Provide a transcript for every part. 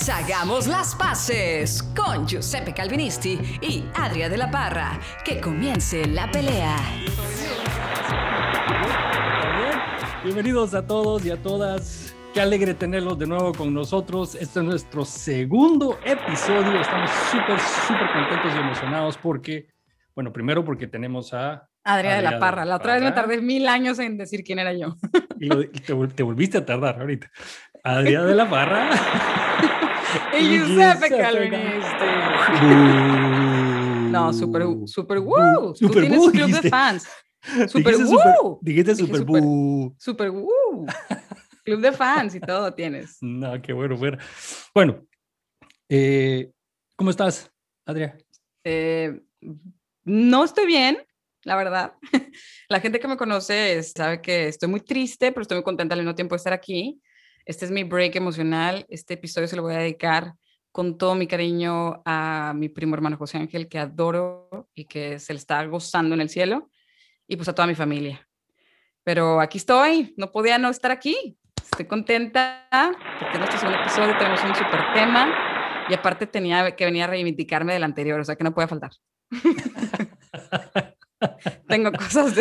Pues hagamos las paces con Giuseppe Calvinisti y Adria de la Parra. Que comience la pelea. Bienvenidos a todos y a todas. Qué alegre tenerlos de nuevo con nosotros. Este es nuestro segundo episodio. Estamos súper, súper contentos y emocionados porque, bueno, primero porque tenemos a... Adria de la Parra. La otra vez me tardé mil años en decir quién era yo. Y te, te volviste a tardar ahorita. Adrián de la Parra. y Giuseppe Calvinisti. no, super, super woo. Super Tú tienes club de fans. Super woo. Dijiste super woo. Super woo. Club de fans y todo tienes. No, qué bueno, bueno. Bueno, eh, ¿cómo estás, Adrián? Eh, no estoy bien, la verdad. La gente que me conoce sabe que estoy muy triste, pero estoy muy contenta al mismo tiempo de estar aquí. Este es mi break emocional. Este episodio se lo voy a dedicar con todo mi cariño a mi primo hermano José Ángel, que adoro y que se le está gozando en el cielo, y pues a toda mi familia. Pero aquí estoy, no podía no estar aquí. Estoy contenta porque en nuestro segundo episodio tenemos un super tema y aparte tenía que venir a reivindicarme del anterior, o sea que no puede faltar. tengo cosas,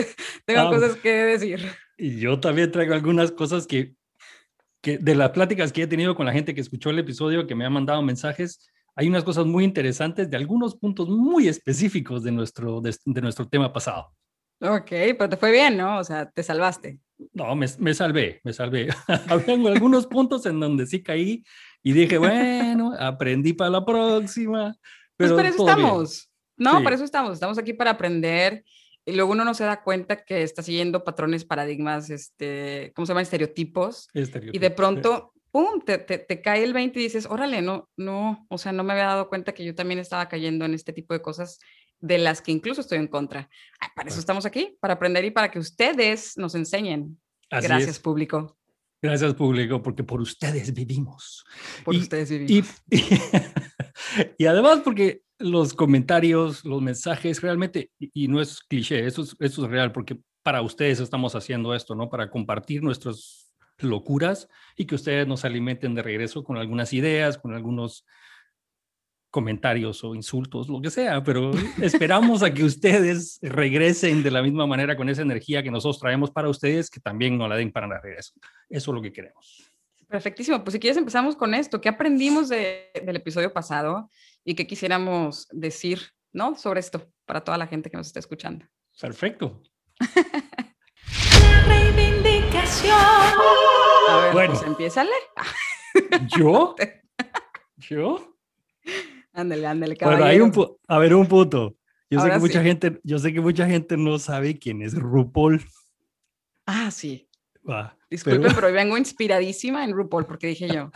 tengo ah, cosas que decir. Y yo también traigo algunas cosas que que de las pláticas que he tenido con la gente que escuchó el episodio, que me ha mandado mensajes, hay unas cosas muy interesantes de algunos puntos muy específicos de nuestro, de, nuestro tema pasado. Ok, pero te fue bien, ¿no? O sea, te salvaste. No, me, me salvé, me salvé. Había algunos puntos en donde sí caí y dije, bueno, aprendí para la próxima. Pero pues para eso estamos. No, para eso estamos. Estamos aquí para aprender y luego uno no se da cuenta que está siguiendo patrones, paradigmas, este, ¿cómo se llaman? Estereotipos. Y de pronto, ¡pum!, te, te, cae el 20 y dices, órale, no, no, o sea, no me había dado cuenta que yo también estaba cayendo en este tipo de cosas de las que incluso estoy en contra. para eso estamos aquí, para aprender y para que ustedes nos enseñen. Gracias, público. Gracias, público, porque por ustedes vivimos. Por ustedes vivimos. Y, y, además porque los comentarios, los mensajes, realmente, y, no es cliché, eso es, eso es real, porque para ustedes estamos haciendo esto, ¿no? Para compartir nuestras locuras y que ustedes nos alimenten de regreso con algunas ideas, con algunos comentarios o insultos, lo que sea, pero esperamos a que ustedes regresen de la misma manera con esa energía que nosotros traemos para ustedes, que también nos la den para la regreso. Eso es lo que queremos. Perfectísimo. Pues si quieres empezamos con esto. ¿Qué aprendimos del episodio pasado y qué quisiéramos decir, ¿no? Sobre esto para toda la gente que nos está escuchando. Perfecto. la reivindicación. A ver, bueno. pues empiézale. ¿Yo? ¿Yo? Ándale, ándale, caballero. Bueno, hay un a ver, un punto. Yo sé que mucha gente, yo sé que mucha gente no sabe quién es RuPaul. Ah, sí. Disculpen, pero... vengo inspiradísima en RuPaul porque dije yo,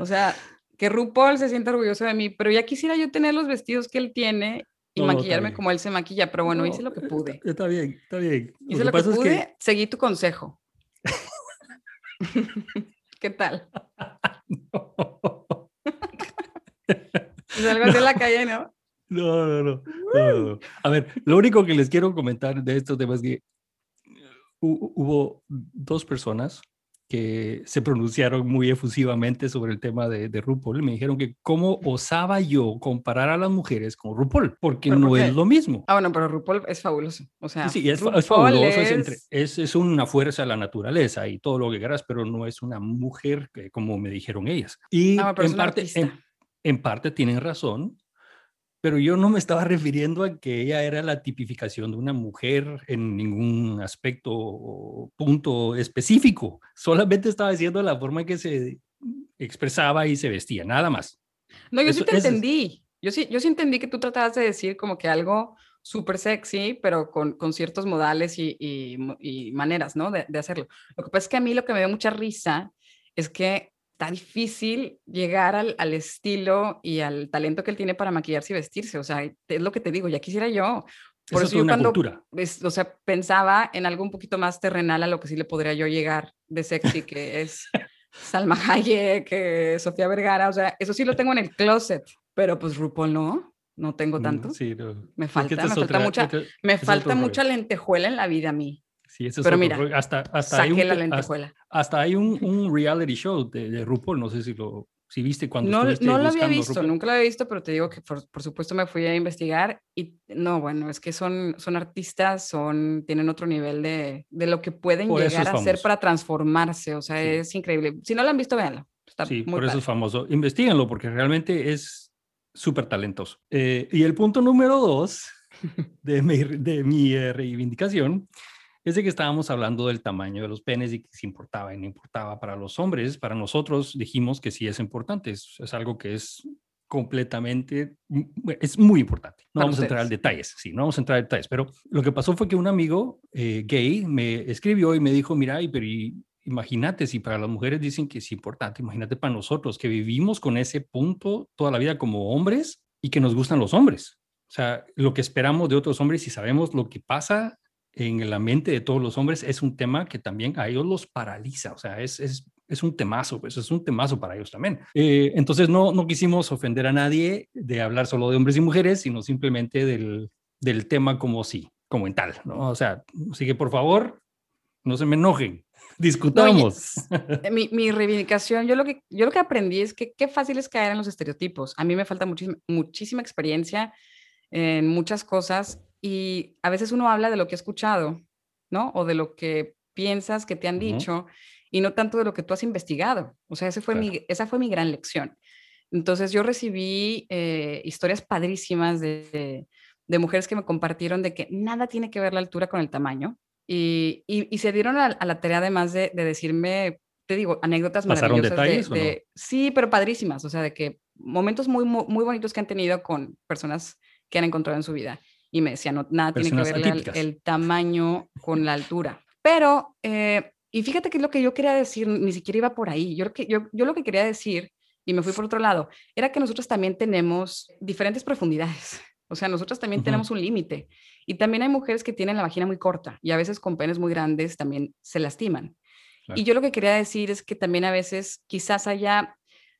o sea, que RuPaul se sienta orgulloso de mí, pero ya quisiera yo tener los vestidos que él tiene y maquillarme como él se maquilla, pero bueno, hice lo que pude. Está bien, está bien. Hice lo que, pude, seguí tu consejo. ¿Qué tal? Salgo de la calle, ¿no? No, no, no, no, A ver, lo único que les quiero comentar de estos temas es que hubo dos personas que se pronunciaron muy efusivamente sobre el tema de, de RuPaul. Me dijeron que cómo osaba yo comparar a las mujeres con RuPaul, porque no es lo mismo. Ah, bueno, pero RuPaul es fabuloso. O sea, sí, es, fabuloso, es... Es, una fuerza de la naturaleza y todo lo que quieras, pero no es una mujer que, como me dijeron ellas. Y ah, en, parte, en parte tienen razón, pero yo no me estaba refiriendo a que ella era la tipificación de una mujer en ningún aspecto o punto específico. Solamente estaba diciendo la forma en que se expresaba y se vestía, nada más. No, yo sí te entendí. Yo sí, yo sí entendí que tú tratabas de decir como que algo súper sexy, pero con, con, ciertos modales y, y, maneras, ¿no? De, de, hacerlo. Lo que pasa es que a mí lo que me da mucha risa es que está difícil llegar al, al, estilo y al talento que él tiene para maquillarse y vestirse. O sea, es lo que te digo, ya quisiera yo. Por eso, yo cuando, o sea, pensaba en algo un poquito más terrenal a lo que sí le podría yo llegar de sexy, que es Salma Hayek, que Sofía Vergara, o sea, eso sí lo tengo en el closet, pero pues RuPaul no, no tengo tanto. Sí, Me falta, me falta mucha, me falta mucha lentejuela en la vida a mí. Sí, eso es Pero otro mira, hasta, hasta Saqué hay un, la hasta, lentejuela. hasta hay un, un reality show de, de RuPaul, no sé si lo si viste cuando No, no lo había buscando visto, RuPaul. nunca lo había visto, pero te digo que por, por supuesto me fui a investigar y no, bueno, es que son, son artistas, son, tienen otro nivel de, de lo que pueden Por eso llegar es a hacer para transformarse, o sea, Sí. es increíble. Si no lo han visto, véanlo. Está Sí, muy por eso padre. es famoso. Investíganlo porque realmente es súper talentoso. Eh, y el punto número dos de mi, de mi eh, reivindicación es de que estábamos hablando del tamaño de los penes y que si importaba y no importaba para los hombres. Para nosotros dijimos que sí es importante. Es, es algo que es completamente, m- es muy importante. No Para vamos a entrar al ustedes. detalles, sí, no vamos a entrar a detalles, pero lo que pasó fue que un amigo eh, gay me escribió y me dijo, mira, y, pero y- imagínate si para las mujeres dicen que es importante, imagínate para nosotros que vivimos con ese punto toda la vida como hombres y que nos gustan los hombres. O sea, lo que esperamos de otros hombres y sabemos lo que pasa en la mente de todos los hombres es un tema que también a ellos los paraliza. O sea, es, es, es un temazo, pues es un temazo para ellos también. Eh, entonces no, no quisimos ofender a nadie de hablar solo de hombres y mujeres, sino simplemente del, del tema como sí, como en tal, ¿no? O sea, así que por favor, no se me enojen, discutamos. Eh, Mi, mi reivindicación, yo lo, que, yo lo que aprendí es que qué fácil es caer en los estereotipos. A mí me falta muchísima, muchísima experiencia en muchas cosas y a veces uno habla de lo que ha escuchado, ¿no? O de lo que piensas que te han dicho y no tanto de lo que tú has investigado. O sea, ese fue mi, esa fue mi gran lección. Entonces yo recibí eh, historias padrísimas de, de- de mujeres que me compartieron de que nada tiene que ver la altura con el tamaño y, y- y se dieron a, a la tarea además de, de decirme, te digo, anécdotas ¿Pasaron maravillosas. de- detalles no? Sí, pero padrísimas, o sea, de que momentos muy, muy, muy bonitos que han tenido con personas que han encontrado en su vida. Y me decían, no, nada tiene que Personas ver atípicas. el tamaño con la altura. Pero, eh, y fíjate que lo que yo quería decir ni siquiera iba por ahí. Yo, lo que- yo, yo lo que quería decir, y me fui por otro lado, era que nosotros también tenemos diferentes profundidades. O sea, nosotros también Ujú. tenemos un límite. Y también hay mujeres que tienen la vagina muy corta y a veces con penes muy grandes también se lastiman. Claro. Y yo lo que quería decir es que también a veces quizás haya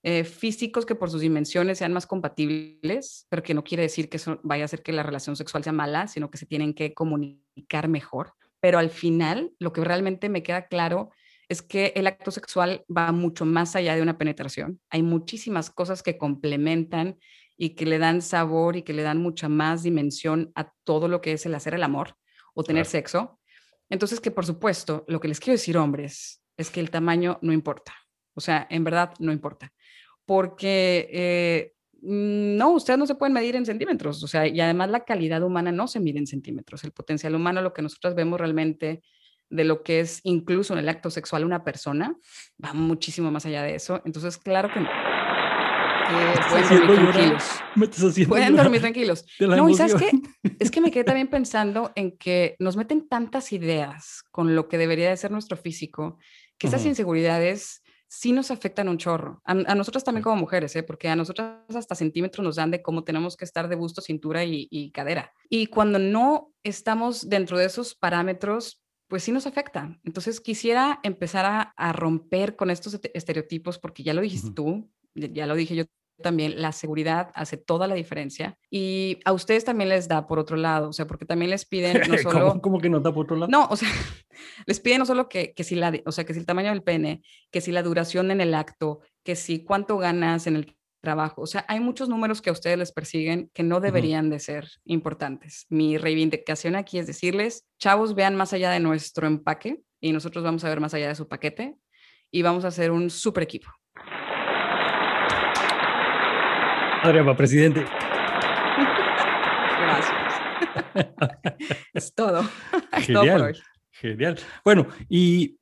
eh, físicos que por sus dimensiones sean más compatibles, pero que no quiere decir que eso vaya a hacer que la relación sexual sea mala, sino que se tienen que comunicar mejor. Pero al final, lo que realmente me queda claro es que el acto sexual va mucho más allá de una penetración. Hay muchísimas cosas que complementan y que le dan sabor y que le dan mucha más dimensión a todo lo que es el hacer el amor o tener Claro. sexo. Entonces, que por supuesto, lo que les quiero decir, hombres, es que el tamaño no importa. O sea, en verdad no importa. Porque eh, no, ustedes no se pueden medir en centímetros. O sea, y además la calidad humana no se mide en centímetros. El potencial humano, lo que nosotros vemos realmente de lo que es incluso en el acto sexual una persona, va muchísimo más allá de eso. Entonces, claro que no. Estás pueden dormir llorar. tranquilos. Me estás haciendo Pueden llorar dormir tranquilos. No, y sabes qué? Es que me quedé también pensando en que nos meten tantas ideas con lo que debería de ser nuestro físico, que esas Ujú. inseguridades sí nos afectan un chorro. A, a nosotras también como mujeres, ¿eh? porque a nosotras hasta centímetros nos dan de cómo tenemos que estar de busto, cintura y, y cadera. Y cuando no estamos dentro de esos parámetros, pues sí nos afecta. Entonces quisiera empezar a, a romper con estos este- estereotipos, porque ya lo dijiste tú, ya lo dije yo también, la seguridad hace toda la diferencia. Y a ustedes también les da por otro lado, o sea, porque también les piden no ¿Cómo, solo... cómo que nos da por otro lado? No, o sea, les piden no solo que, que si la, o sea, que si el tamaño del pene, que si la duración en el acto, que si cuánto ganas en el trabajo. O sea, hay muchos números que a ustedes les persiguen que no deberían de ser importantes. Mi reivindicación aquí es decirles, chavos, vean más allá de nuestro empaque y nosotros vamos a ver más allá de su paquete y vamos a hacer un super equipo. Adrián, va, presidente. Gracias. es todo. Es todo por Genial. hoy. Genial. Bueno, y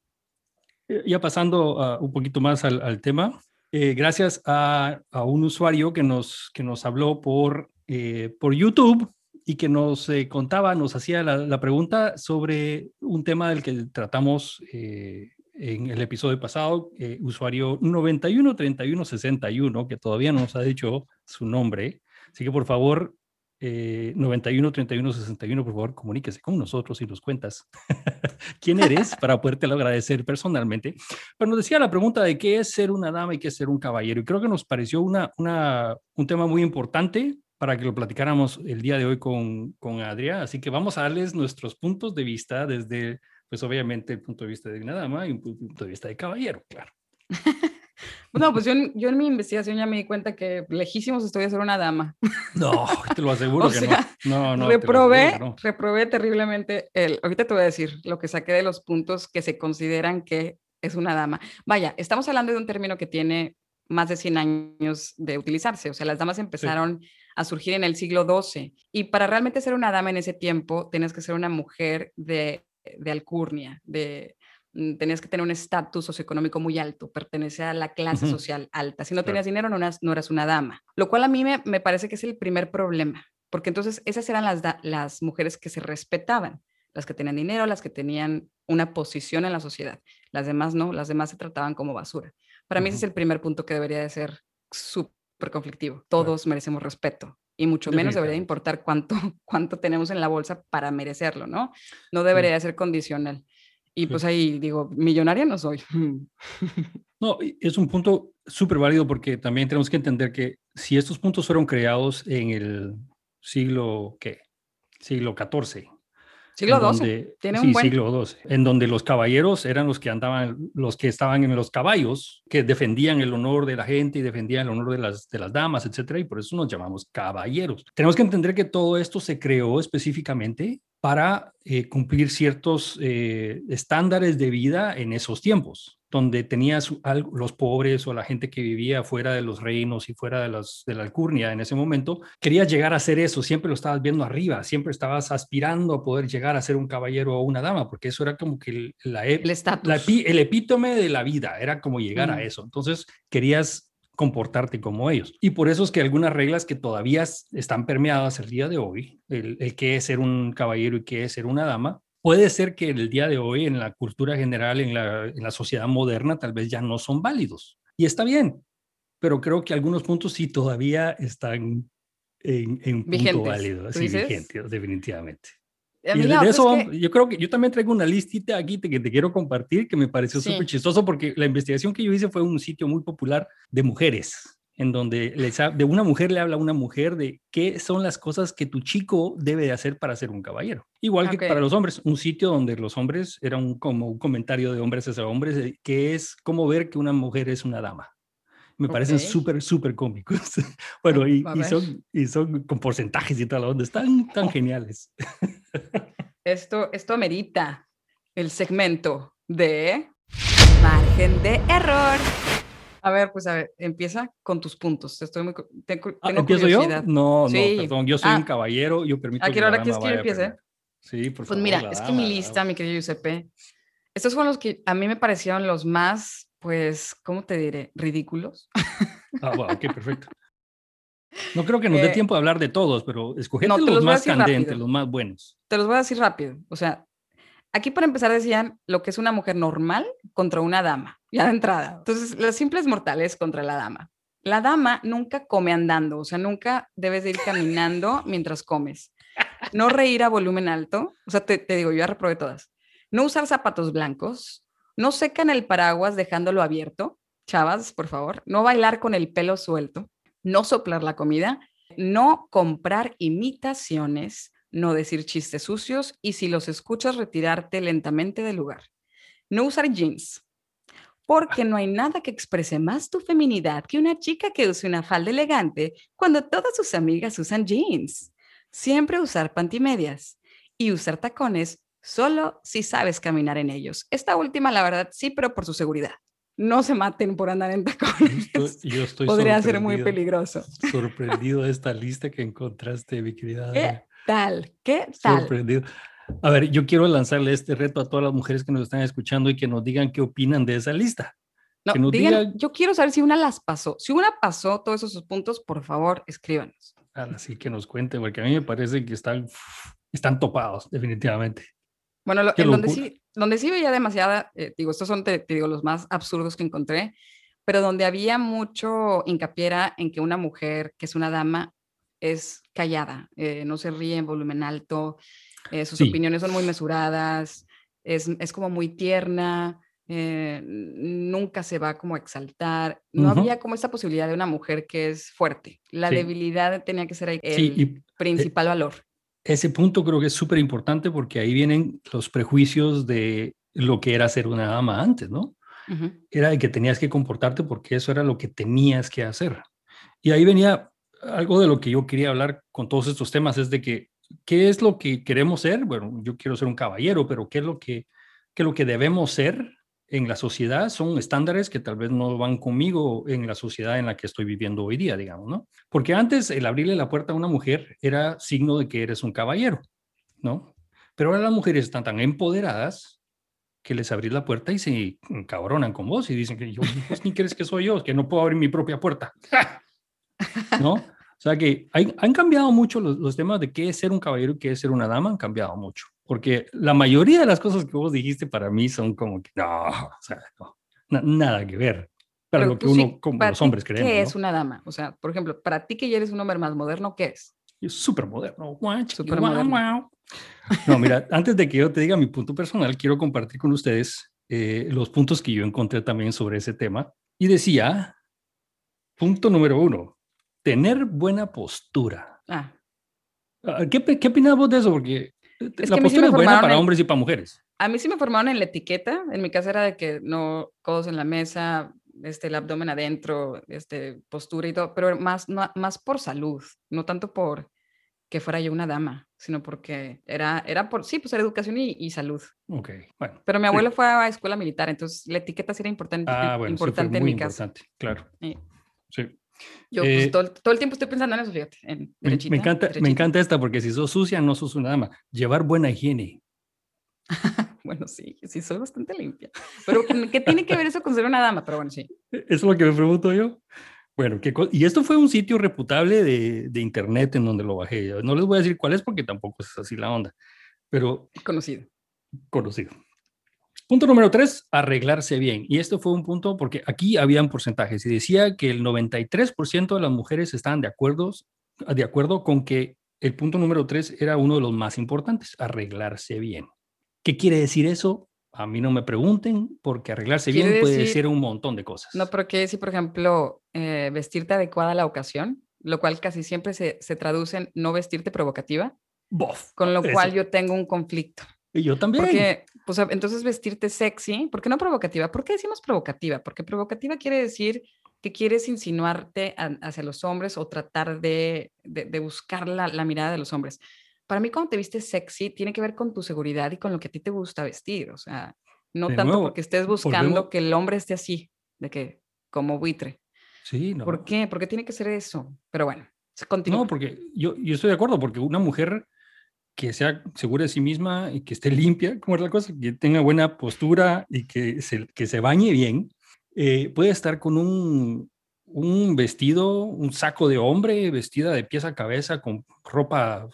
eh, ya pasando ah, un poquito más al, al tema, eh, gracias a, a un usuario que nos, que nos habló por, eh, por YouTube y que nos eh, contaba, nos hacía la, la pregunta sobre un tema del que tratamos eh, en el episodio pasado, eh, usuario 913161, que todavía no nos ha dicho su nombre. Así que por favor, eh, 91 31 61, por favor, comuníquese con nosotros y nos cuentas quién eres para podértelo agradecer personalmente. Pero nos decía la pregunta de qué es ser una dama y qué es ser un caballero. Y creo que nos pareció una, una, un tema muy importante para que lo platicáramos el día de hoy con, con Adria. Así que vamos a darles nuestros puntos de vista desde pues obviamente el punto de vista de una dama y un punto de vista de caballero, claro. No, pues yo, yo, en mi investigación ya me di cuenta que lejísimos estoy a ser una dama. No, te lo aseguro que no. No, no. Reprobé, reprobé terriblemente el. Ahorita te voy a decir lo que saqué de los puntos que se consideran que es una dama. Vaya, estamos hablando de un término que tiene más de 100 años de utilizarse. O sea, las damas empezaron a surgir en el siglo XII. Y para realmente ser una dama en ese tiempo, tienes que ser una mujer de, de alcurnia, de, mm, tenías que tener un estatus socioeconómico muy alto, pertenecer a la clase social alta. Si no tenías dinero, no eras, no eras, una dama. Lo cual a mí me, me, parece que es el primer problema, porque entonces esas eran las, las mujeres que se respetaban, las que tenían dinero, las que tenían una posición en la sociedad. Las demás no, las demás se trataban como basura. Para mí ese es el primer punto que debería de ser súper conflictivo. Todos merecemos respeto y mucho menos debería importar cuánto, cuánto tenemos en la bolsa para merecerlo, ¿no? No debería de ser condicional. Y pues ahí digo, millonaria no soy. No, es un punto súper válido porque también tenemos que entender que si estos puntos fueron creados en el siglo, ¿qué? Siglo XIV, Siglo XII. Tiene un buen... siglo XII. En donde los caballeros eran los que andaban, los que estaban en los caballos, que defendían el honor de la gente y defendían el honor de las, de las damas, etcétera, y por eso nos llamamos caballeros. Tenemos que entender que todo esto se creó específicamente para eh, cumplir ciertos eh, estándares de vida en esos tiempos donde tenías los pobres o la gente que vivía fuera de los reinos y fuera de, los, de la alcurnia en ese momento, querías llegar a ser eso, siempre lo estabas viendo arriba, siempre estabas aspirando a poder llegar a ser un caballero o una dama, porque eso era como que el, la, el, el epítome de la vida, era como llegar a eso. Entonces querías comportarte como ellos. Y por eso es que algunas reglas que todavía están permeadas el día de hoy, el, el qué es ser un caballero y qué es ser una dama, puede ser que el día de hoy en la cultura general, en la, sociedad moderna, tal vez ya no son válidos. Y está bien, pero creo que algunos puntos sí todavía están en, en punto válido, sí, vigentes, definitivamente. Y de pues eso, yo creo que yo también traigo una listita aquí que te quiero compartir que me pareció súper chistoso porque la investigación que yo hice fue un sitio muy popular de mujeres en donde de una mujer le habla a una mujer de qué son las cosas que tu chico debe de hacer para ser un caballero. Igual que para los hombres, un sitio donde los hombres, era un, como un comentario de hombres hacia hombres, que es cómo ver que una mujer es una dama. Me parecen súper, súper cómicos. bueno, y, son, y son con porcentajes y tal, donde están tan geniales. esto, esto amerita el segmento de margen de error. A ver, pues a ver, empieza con tus puntos. Estoy muy, tengo, ah, ¿Empiezo yo? No, no, perdón, yo soy un ah. caballero, yo permito ¿A qué hora quieres que yo empiece? Sí, por Pues mira, es que mi lista, mi querido Giuseppe, estos fueron los que a mí me parecieron los más, pues, ¿cómo te diré? Ridículos. Ah, bueno, ok, perfecto. No creo que nos dé eh, tiempo de hablar de todos, pero escogete los, más candentes, los más buenos. Te los voy a decir rápido. O sea, Aquí para empezar decían lo que es una mujer normal contra una dama, ya de entrada. Entonces, las simples mortales contra la dama. La dama nunca come andando, o sea, nunca debes de ir caminando mientras comes. No reír a volumen alto, o sea, te, digo, yo ya reprobé todas. No usar zapatos blancos, no secan el paraguas dejándolo abierto, chavas, por favor. No bailar con el pelo suelto, no soplar la comida, no comprar imitaciones, no decir chistes sucios y si los escuchas retirarte lentamente del lugar. No usar jeans, porque no hay nada que exprese más tu feminidad que una chica que use una falda elegante cuando todas sus amigas usan jeans. Siempre usar pantimedias y usar tacones solo si sabes caminar en ellos. Esta última, la verdad, sí, pero por su seguridad. No se maten por andar en tacones. Yo estoy, Podría ser muy peligroso. Sorprendido de esta lista que encontraste, mi querida. Eh, tal? ¿Qué tal? Sorprendido. A ver, yo quiero lanzarle este reto a todas las mujeres que nos están escuchando y que nos digan qué opinan de esa lista. No, digan, yo quiero saber si una las pasó. Si una pasó todos esos puntos, por favor, escríbanos. Así que nos cuente, porque a mí me parece que están, están topados, definitivamente. Bueno, en donde sí, donde sí veía demasiada, eh, digo, estos son, te, digo, los más absurdos que encontré, pero donde había mucho hincapié en que una mujer, que es una dama, es callada, eh, no se ríe en volumen alto, eh, sus opiniones son muy mesuradas, es, es como muy tierna, eh, nunca se va como a exaltar. No había como esta posibilidad de una mujer que es fuerte. La debilidad tenía que ser el principal valor. ese punto creo que es súper importante porque ahí vienen los prejuicios de lo que era ser una dama antes, ¿no? Era de que tenías que comportarte porque eso era lo que tenías que hacer. Y ahí venía algo de lo que yo quería hablar con todos estos temas, es de que, ¿qué es lo que queremos ser? Bueno, yo quiero ser un caballero, pero ¿qué es lo que, qué es lo que debemos ser en la sociedad? Son estándares que tal vez no van conmigo en la sociedad en la que estoy viviendo hoy día, digamos, ¿no? Porque antes el abrirle la puerta a una mujer era signo de que eres un caballero, ¿no? Pero ahora las mujeres están tan empoderadas que les abrís la puerta y se encabronan con vos y dicen que yo, ni crees que soy yo, que no puedo abrir mi propia puerta. ¿No? O sea que han cambiado mucho los, temas de qué es ser un caballero y qué es ser una dama, han cambiado mucho. Porque la mayoría de las cosas que vos dijiste para mí son como que no, o sea, nada que ver para lo que uno, como los hombres creemos. ¿Qué es una dama? O sea, por ejemplo, para ti que ya eres un hombre más moderno, ¿qué es? Súper moderno. Super moderno. No, mira, antes de que yo te diga mi punto personal, quiero compartir con ustedes eh, los puntos que yo encontré también sobre ese tema. Y decía, punto número uno, tener buena postura. Ah. ah ¿Qué, ¿Qué opinas vos de eso? Porque la postura es buena para hombres y para mujeres. A mí sí me formaron en la etiqueta. En mi casa era de que no codos en la mesa, este, el abdomen adentro, este, postura y todo, pero más, más por salud, no tanto por que fuera yo una dama, sino porque era, era por, sí, pues era educación y, salud. Ok, bueno. Pero mi abuelo fue a escuela militar, entonces la etiqueta sí era importante, ah, bueno, importante en mi importante, Claro. Sí. Yo pues, eh, todo, todo, el tiempo estoy pensando en eso, fíjate. En me, encanta, me encanta esta porque si sos sucia, no sos una dama. Llevar buena higiene. bueno, sí, sí, soy bastante limpia. Pero ¿qué tiene que ver eso con ser una dama? Pero bueno, sí. Eso es lo que me pregunto yo. Bueno, y esto fue un sitio reputable de, de, internet en donde lo bajé. No les voy a decir cuál es porque tampoco es así la onda, pero... Conocido. Conocido. Punto número tres, arreglarse bien. Y esto fue un punto porque aquí habían porcentajes y decía que el 93% de las mujeres estaban de acuerdo, de acuerdo con que el punto número tres era uno de los más importantes, arreglarse bien. ¿Qué quiere decir eso? A mí no me pregunten, porque arreglarse bien puede decir, un montón de cosas. No, pero ¿qué decir, por ejemplo, eh, vestirte adecuada a la ocasión? Lo cual casi siempre se, se traduce en no vestirte provocativa. Bof, con lo cual yo tengo un conflicto. Y yo también. Porque, pues, entonces vestirte sexy, ¿por qué no provocativa? ¿Por qué decimos provocativa? Porque provocativa quiere decir que quieres insinuarte hacia los hombres o tratar de, de, buscar la, la, mirada de los hombres para mí cuando te vistes sexy tiene que ver con tu seguridad y con lo que a ti te gusta vestir, o sea, no tanto porque estés buscando que el hombre esté así, de que como buitre. Sí, no. ¿Por qué? ¿Por qué tiene que ser eso? Pero bueno, continúa. No, porque yo, yo estoy de acuerdo, porque una mujer que sea segura de sí misma y que esté limpia, como es la cosa, que tenga buena postura y que se, que se bañe bien, eh, puede estar con un, un vestido, un saco de hombre, vestida de pies a cabeza, con ropa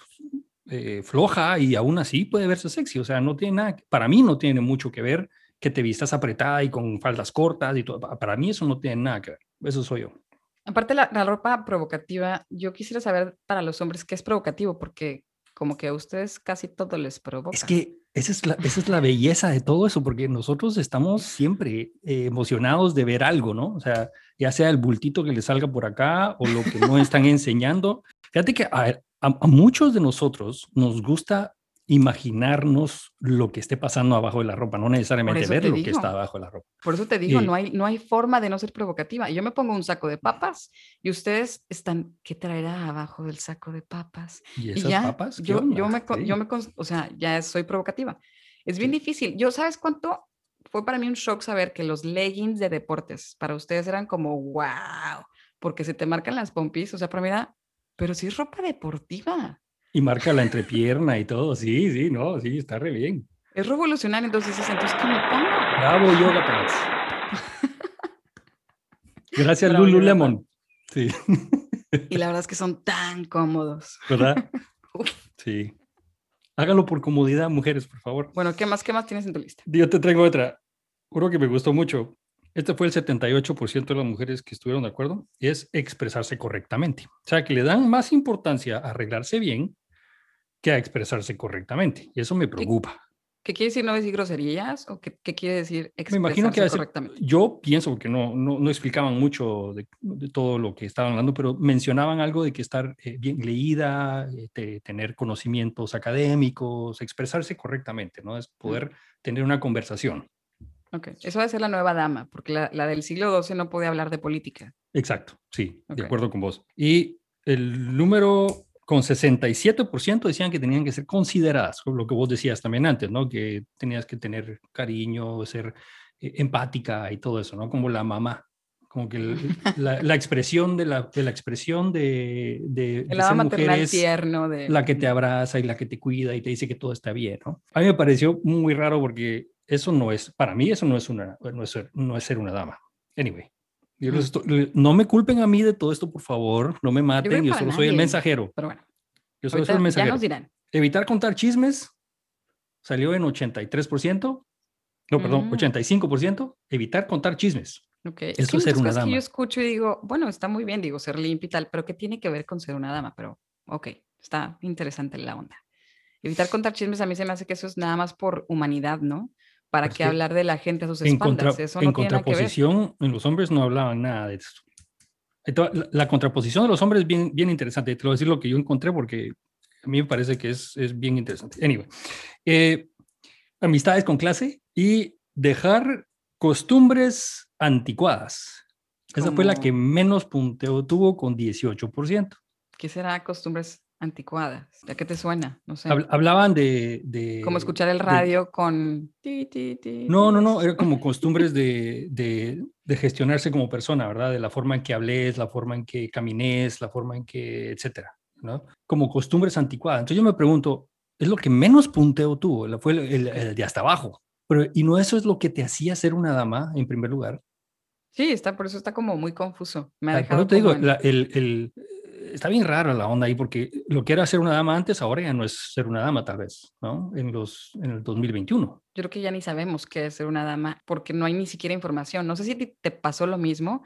eh, floja y aún así puede verse sexy. O sea, no tiene nada, para mí no tiene mucho que ver que te vistas apretada y con faldas cortas y todo. Para mí eso no tiene nada que ver. Eso soy yo. Aparte la, la ropa provocativa, yo quisiera saber para los hombres qué es provocativo, porque como que a ustedes casi todo les provoca. Es que esa es la, esa es la belleza de todo eso, porque nosotros estamos siempre eh, emocionados de ver algo, ¿no? O sea, ya sea el bultito que le salga por acá o lo que no están enseñando. Fíjate que a, a, muchos de nosotros nos gusta imaginarnos lo que esté pasando abajo de la ropa, no necesariamente ver lo que está abajo de la ropa. Por eso te digo, no, hay, no hay forma de no ser provocativa. Yo me pongo un saco de papas y ustedes están, ¿qué traerá abajo del saco de papas? ¿Y esas papas? Yo, yo, me, yo me, o sea, ya soy provocativa. Es bien difícil. Yo, ¿sabes cuánto? Fue para mí un shock saber que los leggings de deportes para ustedes eran como, wow, porque se te marcan las pompis, o sea, para mí era pero sí es ropa deportiva. Y marca la entrepierna y todo, sí, sí, no, sí, está re bien. Es revolucionario, entonces entonces, ¿qué me pongo? Bravo, yoga pants. Gracias, Lululemon. Sí. Y la verdad es que son tan cómodos. ¿Verdad? sí. Háganlo por comodidad, mujeres, por favor. Bueno, ¿qué más, qué más tienes en tu lista? Yo te traigo otra. Uno que me gustó mucho. Este fue el 78% de las mujeres que estuvieron de acuerdo, es expresarse correctamente. O sea, que le dan más importancia a arreglarse bien que a expresarse correctamente. Y eso me preocupa. ¿Qué quiere decir no decir groserías? ¿O qué, qué quiere decir Me imagino que expresarse veces- correctamente? yo pienso que no, no, no explicaban mucho de, de todo lo que estaban hablando, pero mencionaban algo de que estar eh, bien leída, eh, te- tener conocimientos académicos, expresarse correctamente, ¿no? Es poder tener una conversación. Ok, eso va a ser la nueva dama, porque la, la del siglo XII no podía hablar de política. Exacto, sí, de acuerdo con vos. Y el número con 67% decían que tenían que ser consideradas, lo que vos decías también antes, ¿no? Que tenías que tener cariño, ser eh, empática y todo eso, ¿no? Como la mamá, como que el- la, la expresión de la, de la expresión de, de, de ser mujer es tierno de... la que te abraza y la que te cuida y te dice que todo está bien, ¿no? A mí me pareció muy raro porque eso no es, para mí eso no es una, no es no es ser una dama. Anyway, yo les estoy- no me culpen a mí de todo esto, por favor, no me maten, yo solo soy el mensajero. Pero bueno, Yo solo soy el ya mensajero. nos dirán. Evitar contar chismes salió en 83%. No, perdón, Mm. 85%. Evitar contar chismes. Ok, Es Eso es ser una que dama. yo escucho y digo, bueno, está muy bien, digo, ser limpia y tal, pero ¿qué tiene que ver con ser una dama? Pero, ok, está interesante la onda. Evitar contar chismes a mí se me hace que eso es nada más por humanidad, ¿no? ¿Para qué que hablar de la gente a sus En, contra- espaldas? eso en no tiene nada que ver. contraposición, en los hombres no hablaban nada de esto. La, la contraposición de los hombres es bien, bien interesante. Te lo voy a decir lo que yo encontré porque a mí me parece que es, es bien interesante. Anyway, eh, amistades con clase y dejar costumbres anticuadas. Esa fue la que menos punteo tuvo con 18%. ¿Qué será costumbres anticuadas? ¿Ya qué te suena? No sé. Habl- hablaban de, de... Como escuchar el de- radio con... ti, ti, ti, No, no, no, era como costumbres de, de, de gestionarse como persona, ¿verdad? De la forma en que hables, la forma en que camines, la forma en que, etcétera, ¿no? Como costumbres anticuadas. Entonces yo me pregunto, es lo que menos punteo tuvo, fue el, el- el de hasta abajo. Pero, ¿y no eso es lo que te hacía ser una dama en primer lugar? Sí, está, por eso está como muy confuso. Me ha dejado te digo, en- la- el, el- está bien rara la onda ahí, porque lo que era ser una dama antes, ahora ya no es ser una dama, tal vez, ¿no? En, los, en el 2021. Yo creo que ya ni sabemos qué es ser una dama porque no hay ni siquiera información. No sé si te pasó lo mismo,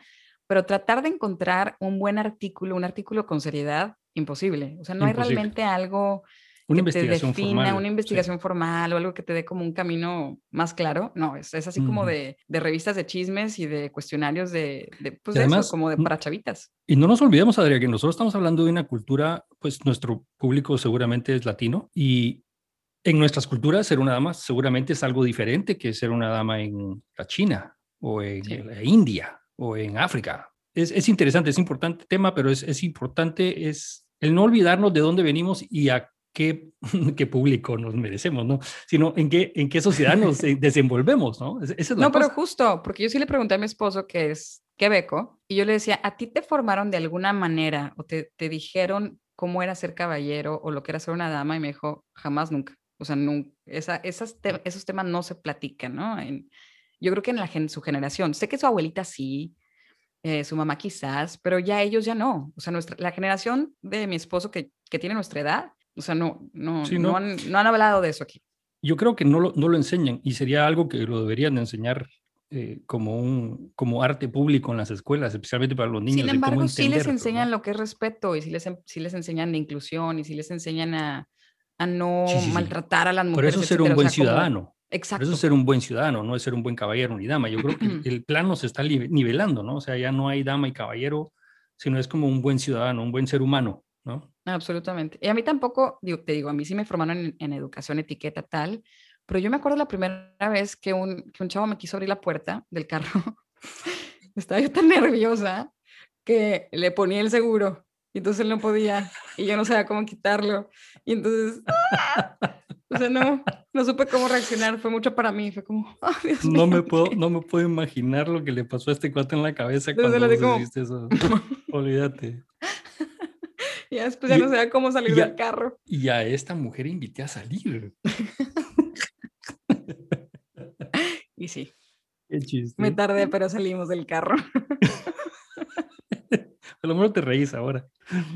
pero tratar de encontrar un buen artículo, un artículo con seriedad, imposible. O sea, no hay realmente algo Una que te investigación defina, formal. una sí. investigación formal o algo que te dé como un camino más claro. No, es, es así como de, de revistas de chismes y de cuestionarios de, de, pues Y de eso, además, como de para chavitas. Y no nos olvidemos, Adrián, que nosotros estamos hablando de una cultura, pues nuestro público seguramente es latino y en nuestras culturas ser una dama seguramente es algo diferente que ser una dama en la China o en Sí. la India o en África. Es, es interesante, es importante tema, pero es, es importante es el no olvidarnos de dónde venimos y a qué, qué público nos merecemos, ¿no? Sino en qué, en qué sociedad nos eh, desenvolvemos, ¿no? Es- Esa es la No, pero cosa. justo, porque yo sí le pregunté a mi esposo, que es quebeco, y yo le decía, ¿a ti te formaron de alguna manera o te, te dijeron cómo era ser caballero o lo que era ser una dama? Y me dijo, jamás, nunca. O sea, nunca, esa, esas te- esos temas no se platican, ¿no? En- yo creo que en la, su generación, sé que su abuelita sí, eh, su mamá quizás, pero ya ellos ya no. O sea, nuestra, la generación de mi esposo que, que tiene nuestra edad, o sea, no, no, Sí, no, no. han, no han hablado de eso aquí. yo creo que no lo, no lo enseñan y sería algo que lo deberían de enseñar eh, como, un, como arte público en las escuelas, especialmente para los niños. Sin de cómo embargo, sí les enseñan lo que es respeto y sí les, sí les enseñan de inclusión y sí les enseñan a, a no Sí, sí, maltratar a las Por mujeres. eso ser un etcétera, o buen sea, como- ciudadano. Por Exacto. eso ser un buen ciudadano, no es ser un buen caballero ni dama. Yo creo que el, plano se está nivelando, ¿no? O sea, ya no hay dama y caballero, sino es como un buen ciudadano, un buen ser humano, ¿no? Absolutamente. Y a mí tampoco, digo, te digo, a mí sí me formaron en, en educación, etiqueta, tal, pero yo me acuerdo la primera vez que un, que un chavo me quiso abrir la puerta del carro. Estaba yo tan nerviosa que le ponía el seguro y entonces él no podía y yo no sabía cómo quitarlo. Y entonces, ¡ah! o sea, no, no supe cómo reaccionar. Fue mucho para mí. Fue como, "Ah, Dios No me mío, puedo, ¿qué?". no me puedo imaginar lo que le pasó a este cuate en la cabeza cuando le di vos como- hiciste eso. Olvídate. Ya después ya Y- no sabía cómo salir del carro. Y a esta mujer invité a salir. Y sí, Qué chiste. me tardé, pero salimos del carro. A lo mejor te reís ahora.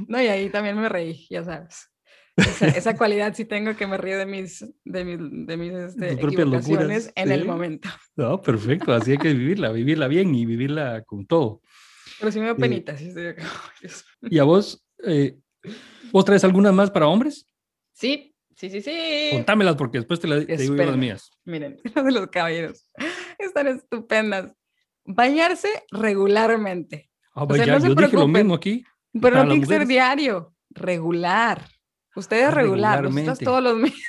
No, y ahí también me reí, ya sabes. Esa, esa cualidad sí tengo que me río de mis, de mis, de mis este, locuras, en el momento. No, perfecto. Así hay que vivirla, vivirla bien y vivirla con todo. Pero sí me da Sí. penita. Sí, estoy. ¿Y a vos, eh, vos traes algunas más para hombres? Sí, Sí, sí, sí. Contámelas porque después te, la, te digo las mías. Miren, las de los caballeros. Están estupendas. Bañarse regularmente. Ah, O sea, no se yo dije lo mismo aquí. Pero no tiene que ser diario. Regular. Ustedes regular. Nosotros todos los meses.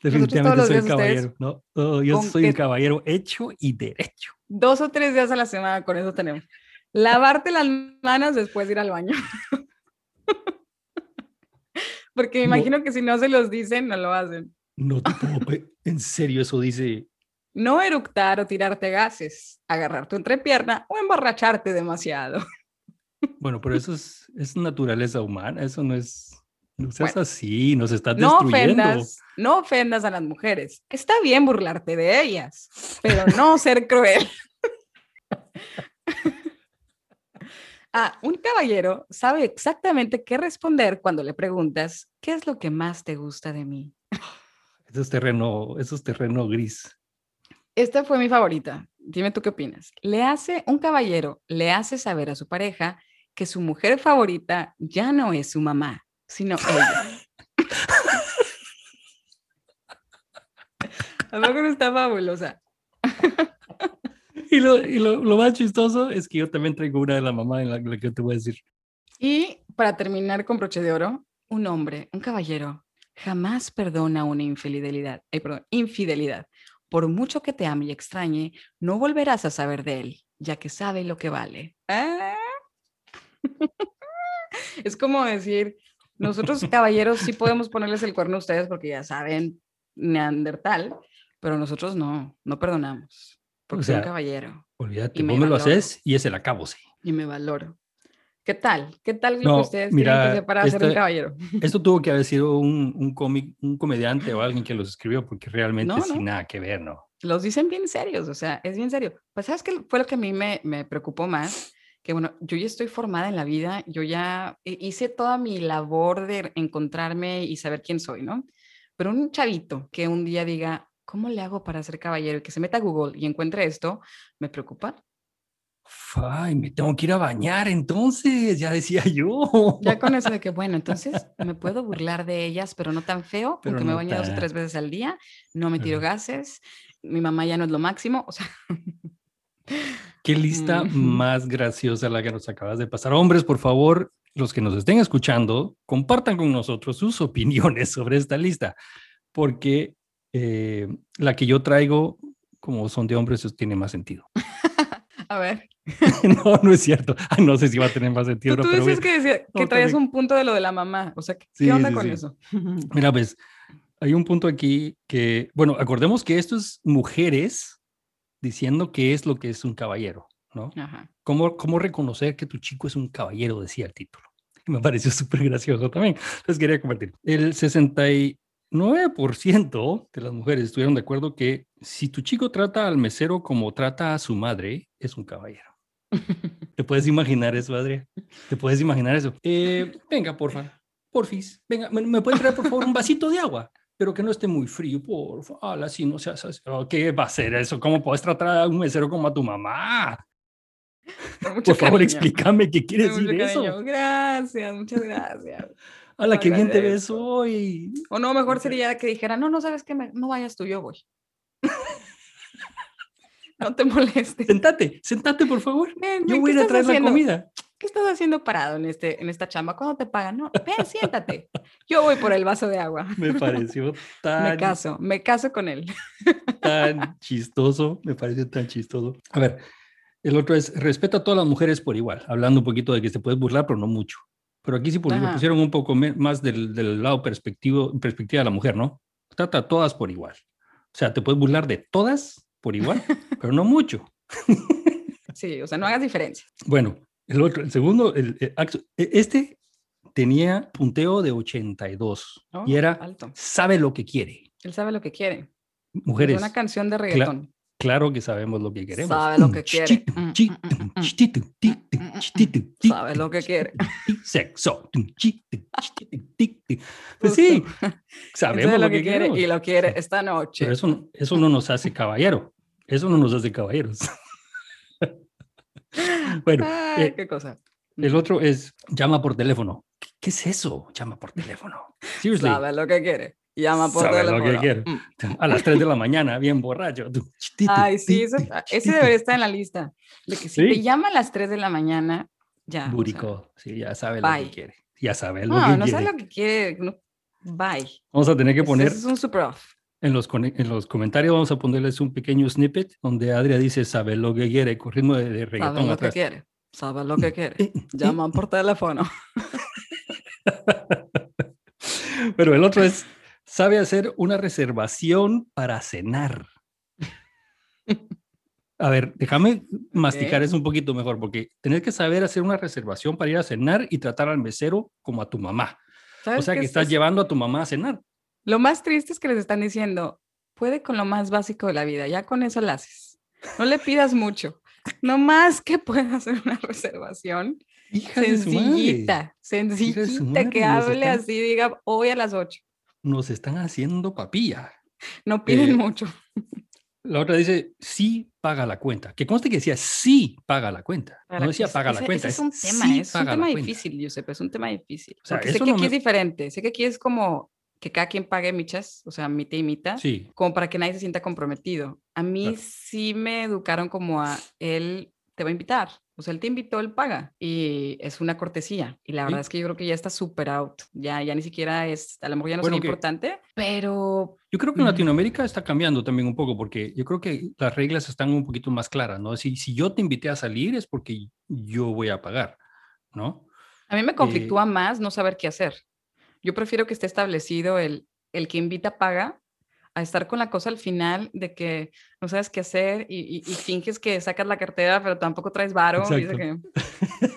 Definitivamente soy un caballero. No, No, yo soy un caballero hecho y derecho. Dos o tres días a la semana, con eso tenemos. Lavarte las manos después de ir al baño. Porque me No. imagino que si no se los dicen, no lo hacen. No te puedo. En serio, eso dice. No eructar o tirarte gases, agarrar tu entrepierna o emborracharte demasiado. Bueno, pero eso es, es naturaleza humana. Eso no es. No seas Bueno. así, nos estás No destruyendo. ofendas, no ofendas a las mujeres. Está bien burlarte de ellas, pero no ser cruel. Ah, un caballero sabe exactamente qué responder cuando le preguntas, ¿qué es lo que más te gusta de mí? Eso es terreno, eso es terreno gris. Esta fue mi favorita. Dime tú qué opinas. Le hace un caballero, le hace saber a su pareja que su mujer favorita ya no es su mamá, sino ella. ¿A poco no está fabulosa? Y, lo, y lo, lo más chistoso es que yo también traigo una de la mamá en la, la que te voy a decir. Y para terminar con broche de oro, un hombre, un caballero, jamás perdona una infidelidad. ay, perdón, infidelidad. Por mucho que te ame y extrañe, no volverás a saber de él, ya que sabe lo que vale. Ah. es como decir, nosotros caballeros sí podemos ponerles el cuerno a ustedes porque ya saben neandertal, pero nosotros no, no perdonamos. Porque soy un sea, caballero Olvídate, Y me vos me lo valoro. haces y es el acabo, sí. y me valoro. ¿Qué tal? ¿Qué tal lo No, que ustedes tienen mira, que hacer para ser un caballero? Esto tuvo que haber sido un, un cómic, un comediante o alguien que los escribió, porque realmente No, sin no. nada que ver, ¿no? Los dicen bien serios, o sea, es bien serio. Pues, ¿sabes qué fue lo que a mí me, me preocupó más? Que, bueno, yo ya estoy formada en la vida, yo ya hi- hice toda mi labor de encontrarme y saber quién soy, ¿no? Pero un chavito que un día diga, ¿cómo le hago para ser caballero? Y que se meta a Google y encuentre esto, me preocupa. Ay, me tengo que ir a bañar entonces, ya decía yo. Ya con eso de que, bueno, entonces me puedo burlar de ellas, pero no tan feo, Pero aunque me no baño dos o tres veces al día, no me tiro Ajá. gases, mi mamá ya no es lo máximo, o sea, Qué lista Ujú. más graciosa la que nos acabas de pasar. Hombres, por favor, los que nos estén escuchando, compartan con nosotros sus opiniones sobre esta lista, porque eh, la que yo traigo, como son de hombres, eso tiene más sentido. a ver. no, no es cierto. Ah, No sé si va a tener más sentido. Tú, tú pero dices que, decía- que no, traías un punto de lo de la mamá. O sea, ¿qué, Sí, onda sí, con sí. eso? mira, pues, hay un punto aquí que, bueno, acordemos que esto es mujeres diciendo qué es lo que es un caballero, ¿no? Ajá. ¿Cómo, cómo reconocer que tu chico es un caballero? Decía el título. Y me pareció súper gracioso también. Entonces quería compartir. El 69% de las mujeres estuvieron de acuerdo que si tu chico trata al mesero como trata a su madre, es un caballero. ¿Te puedes imaginar eso, Adrián? ¿Te puedes imaginar eso? Eh, venga, porfa, porfis, venga, ¿me, me puede traer por favor un vasito de agua? Pero que no esté muy frío, por favor. Así no seas así. ¿Qué va a ser eso? ¿Cómo puedes tratar a un mesero como a tu mamá? Mucho Por favor, cariño, explícame qué quiere decir mucho eso. cariño. Gracias, muchas gracias. A la No, que bien te ves hoy. O no, mejor sería que dijera, no, no sabes que no vayas tú, yo voy. no te molestes. Sentate, sentate, por favor. Ven, Yo ven, voy a ¿qué traer la comida. ¿Qué estás haciendo parado en, este, en esta chamba? ¿Cuándo te pagan? No, ven, siéntate. Yo voy por el vaso de agua. Me pareció Me tan, caso, me caso con él. tan chistoso. Me pareció tan chistoso. A ver, el otro es respeta a todas las mujeres por igual. Hablando un poquito de que se puedes burlar, pero no mucho. Pero aquí sí lo Ajá. pusieron un poco más del, del lado perspectivo, perspectiva de la mujer, ¿no? Trata a todas por igual. O sea, te puedes burlar de todas por igual, pero no mucho. Sí, o sea, no hagas diferencia. Bueno, el otro, el segundo, el, el acto- e- este tenía punteo de 82 Oh, y era alto. sabe lo que quiere. Él sabe lo que quiere. Es Mujeres, una canción de reggaetón. claro que sabemos lo que queremos. Sabe lo que quiere. Sabe lo que quiere. Sexo. Pues sí, sabemos sabe lo que queremos. y lo quiere esta noche. Pero eso, no- eso no nos hace caballero. Eso no nos hace caballeros. bueno, Ay, eh, qué cosa. el otro es llama por teléfono. ¿Qué, qué es eso? Llama por teléfono. Seriously. Sabe lo que quiere. Llama por Sabe lo que teléfono. quiere. Mm. A las 3 de la mañana, bien borracho. Ay, sí, eso, ese debería estar en la lista. De que si Sí. te llama a las 3 de la mañana, ya. o sea, Burico, sí, ya sabe lo que quiere. Ya sabe lo no, que no quiere. sabes lo que quiere. no- bye. Vamos a tener que poner es un super off. en los, en los comentarios, vamos a ponerles un pequeño snippet donde Adria dice, sabe lo que quiere, con ritmo de, de Sabe reggaetón lo que quiere. Sabe lo que quiere. Llaman por teléfono. Pero el otro es, sabe hacer una reservación para cenar. A ver, déjame masticar Ok. eso un poquito mejor, porque tener que saber hacer una reservación para ir a cenar y tratar al mesero como a tu mamá. O ¿Sabes sea que es- estás es- llevando a tu mamá a cenar. Lo más triste es que les están diciendo, puede con lo más básico de la vida, ya con eso la haces. No le pidas mucho. No más que pueda hacer una reservación Hija sencillita, sencillita, que madre, hable están- así, diga, hoy a las 8. Nos están haciendo papilla. No piden Eh, mucho. La otra dice, sí paga la cuenta. Que conste que decía, sí paga la cuenta. Para No decía ese- paga la ese- cuenta. ese es un sí tema, es un paga la tema difícil, Giuseppe, es un tema difícil. O sea, porque sé que no aquí me- es diferente, sé que aquí es como que cada quien pague michas, o sea, mitad y mitad, Sí, como para que nadie se sienta comprometido. A mí Claro. sí me educaron como a él te va a invitar, o sea, él te invitó, él paga y es una cortesía. Y la verdad Sí. es que yo creo que ya está súper out, ya, ya ni siquiera es, a lo mejor ya no Bueno, que- importante, pero Yo creo que en. Latinoamérica está cambiando también un poco, porque yo creo que las reglas están un poquito más claras, ¿no? Si, si yo te invité a salir es porque yo voy a pagar, ¿no? A mí me conflictúa más no saber qué hacer. Yo prefiero que esté establecido el, el que invita paga a estar con la cosa al final de que no sabes qué hacer y, y- y finges que sacas la cartera, pero tampoco traes varo. Y, que-